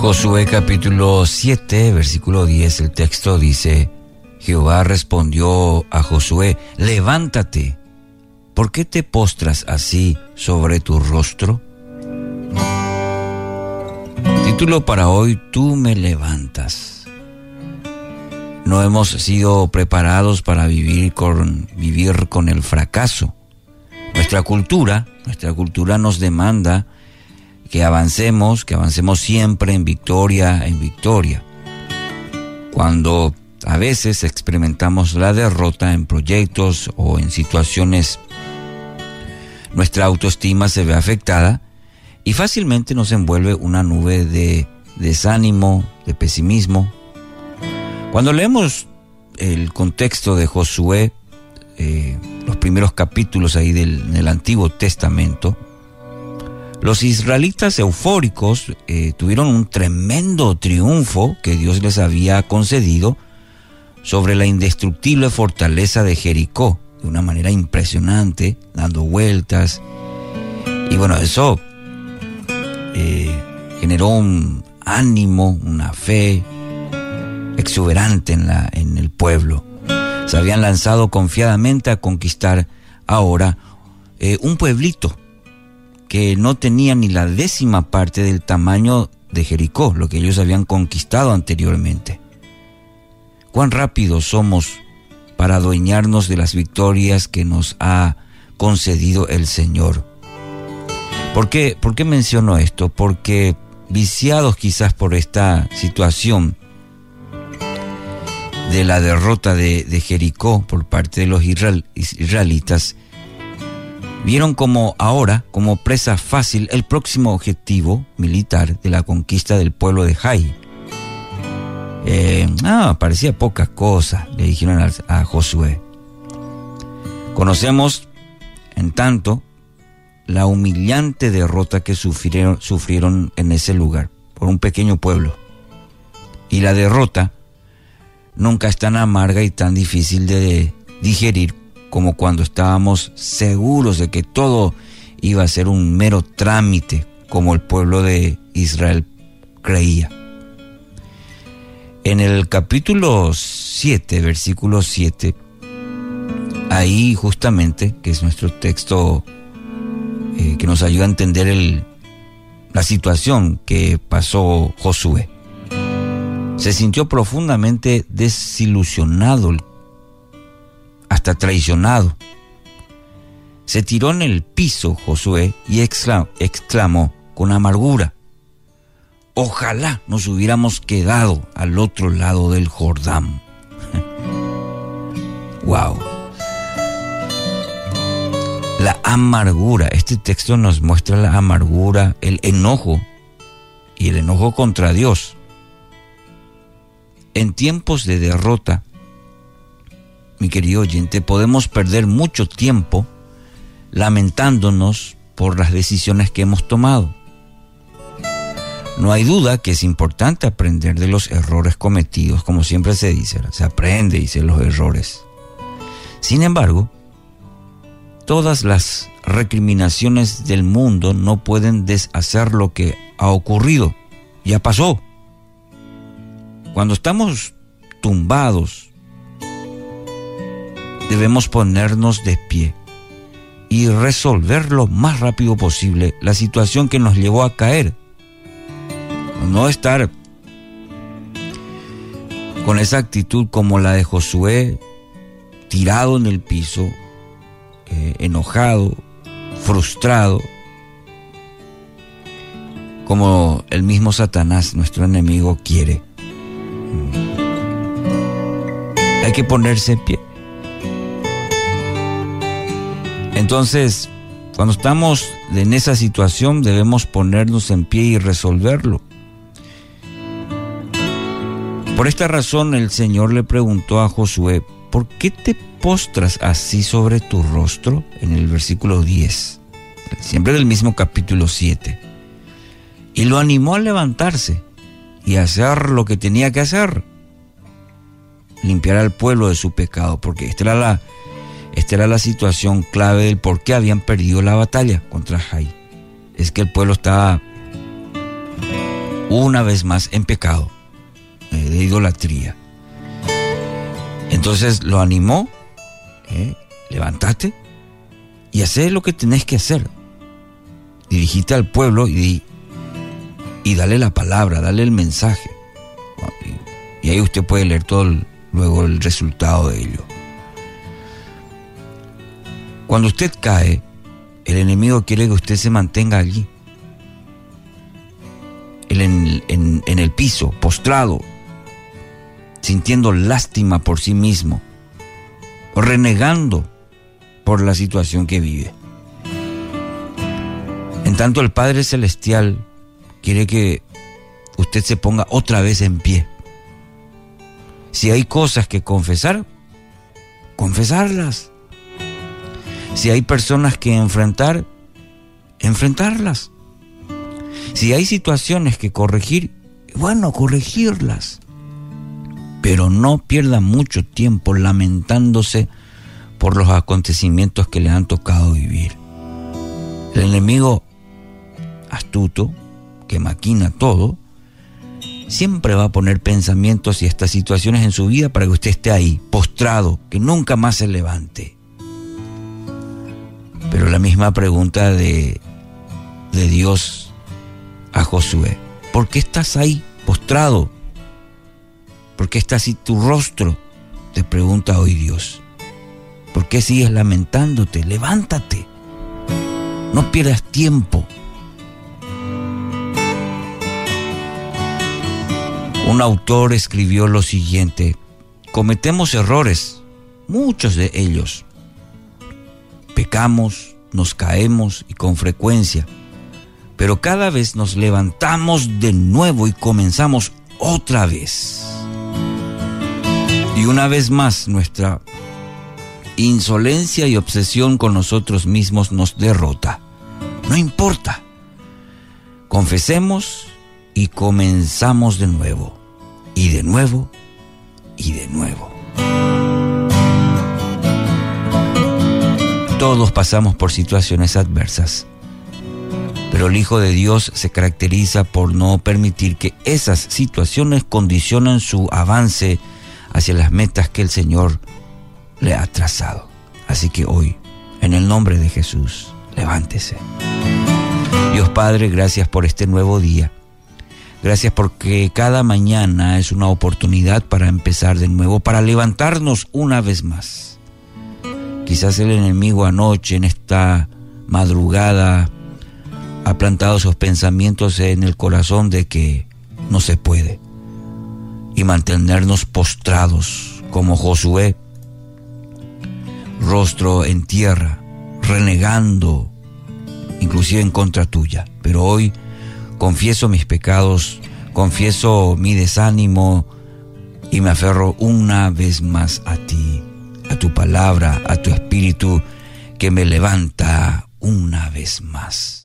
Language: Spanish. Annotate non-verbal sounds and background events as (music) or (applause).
Josué capítulo 7, versículo 10, el texto dice, Jehová respondió a Josué, levántate, ¿por qué te postras así sobre tu rostro? Título para hoy, tú me levantas. No hemos sido preparados para vivir con, vivir con el fracaso. Nuestra cultura, nuestra cultura nos demanda que avancemos, que avancemos siempre en victoria, en victoria. Cuando a veces experimentamos la derrota en proyectos o en situaciones, nuestra autoestima se ve afectada y fácilmente nos envuelve una nube de desánimo, de pesimismo. Cuando leemos el contexto de Josué, eh, los primeros capítulos ahí del, del Antiguo Testamento, los israelitas eufóricos eh, tuvieron un tremendo triunfo que Dios les había concedido sobre la indestructible fortaleza de Jericó, de una manera impresionante, dando vueltas. Y bueno, eso eh, generó un ánimo, una fe exuberante en, la, en el pueblo. Se habían lanzado confiadamente a conquistar ahora eh, un pueblito que no tenía ni la décima parte del tamaño de Jericó, lo que ellos habían conquistado anteriormente. Cuán rápidos somos para adueñarnos de las victorias que nos ha concedido el Señor. ¿Por qué, ¿Por qué menciono esto? Porque viciados quizás por esta situación de la derrota de, de Jericó por parte de los israelitas, vieron como ahora, como presa fácil, el próximo objetivo militar de la conquista del pueblo de Jai. Eh, ah, parecía poca cosa, le dijeron a, a Josué. Conocemos, en tanto, la humillante derrota que sufrieron, sufrieron en ese lugar, por un pequeño pueblo. Y la derrota nunca es tan amarga y tan difícil de digerir como cuando estábamos seguros de que todo iba a ser un mero trámite, como el pueblo de Israel creía. En el capítulo 7, versículo 7, ahí justamente, que es nuestro texto eh, que nos ayuda a entender la situación que pasó Josué. Se sintió profundamente desilusionado hasta traicionado. Se tiró en el piso Josué y exclamó con amargura, ojalá nos hubiéramos quedado al otro lado del Jordán. (laughs) wow. La amargura, este texto nos muestra la amargura, el enojo y el enojo contra Dios. En tiempos de derrota, mi querido oyente, podemos perder mucho tiempo lamentándonos por las decisiones que hemos tomado. No hay duda que es importante aprender de los errores cometidos, como siempre se dice, se aprende se los errores. Sin embargo, todas las recriminaciones del mundo no pueden deshacer lo que ha ocurrido, ya pasó. Cuando estamos tumbados, debemos ponernos de pie y resolver lo más rápido posible la situación que nos llevó a caer. No estar con esa actitud como la de Josué, tirado en el piso, eh, enojado, frustrado, como el mismo Satanás, nuestro enemigo, quiere. Hay que ponerse en pie. Entonces, cuando estamos en esa situación debemos ponernos en pie y resolverlo. Por esta razón el Señor le preguntó a Josué, ¿por qué te postras así sobre tu rostro? En el versículo 10, siempre del mismo capítulo 7. Y lo animó a levantarse y hacer lo que tenía que hacer, limpiar al pueblo de su pecado, porque esta era la esta era la situación clave del por qué habían perdido la batalla contra Jai. Es que el pueblo estaba una vez más en pecado, eh, de idolatría. Entonces lo animó, eh, levántate y haz lo que tenés que hacer. Dirigite al pueblo y, y dale la palabra, dale el mensaje. Y, ahí usted puede leer todo luego el resultado de ello. Cuando usted cae, el enemigo quiere que usted se mantenga allí, en, el piso, postrado, sintiendo lástima por sí mismo, renegando por la situación que vive. En tanto el Padre Celestial quiere que usted se ponga otra vez en pie si hay cosas que confesar, confesarlas. Si hay personas que enfrentar, enfrentarlas. Si hay situaciones que corregir, bueno, corregirlas. Pero no pierda mucho tiempo lamentándose por los acontecimientos que le han tocado vivir. El enemigo astuto, que maquina todo, siempre va a poner pensamientos y estas situaciones en su vida para que usted esté ahí, postrado, que nunca más se levante. Pero la misma pregunta de, de Dios a Josué, ¿por qué estás ahí postrado? ¿Por qué está así tu rostro? Te pregunta hoy Dios. ¿Por qué sigues lamentándote? Levántate. No pierdas tiempo. Un autor escribió lo siguiente, cometemos errores, muchos de ellos. Pecamos, nos caemos y con frecuencia, pero cada vez nos levantamos de nuevo y comenzamos otra vez. Y una vez más nuestra insolencia y obsesión con nosotros mismos nos derrota. No importa. Confesemos y comenzamos de nuevo y de nuevo y de nuevo. Todos pasamos por situaciones adversas, pero el Hijo de Dios se caracteriza por no permitir que esas situaciones condicionen su avance hacia las metas que el Señor le ha trazado. Así que hoy, en el nombre de Jesús, levántese. Dios Padre, gracias por este nuevo día. Gracias porque cada mañana es una oportunidad para empezar de nuevo, para levantarnos una vez más. Quizás el enemigo anoche, en esta madrugada, ha plantado sus pensamientos en el corazón de que no se puede. Y mantenernos postrados como Josué, rostro en tierra, renegando, inclusive en contra tuya. Pero hoy confieso mis pecados, confieso mi desánimo y me aferro una vez más a ti, tu palabra, a tu espíritu que me levanta una vez más.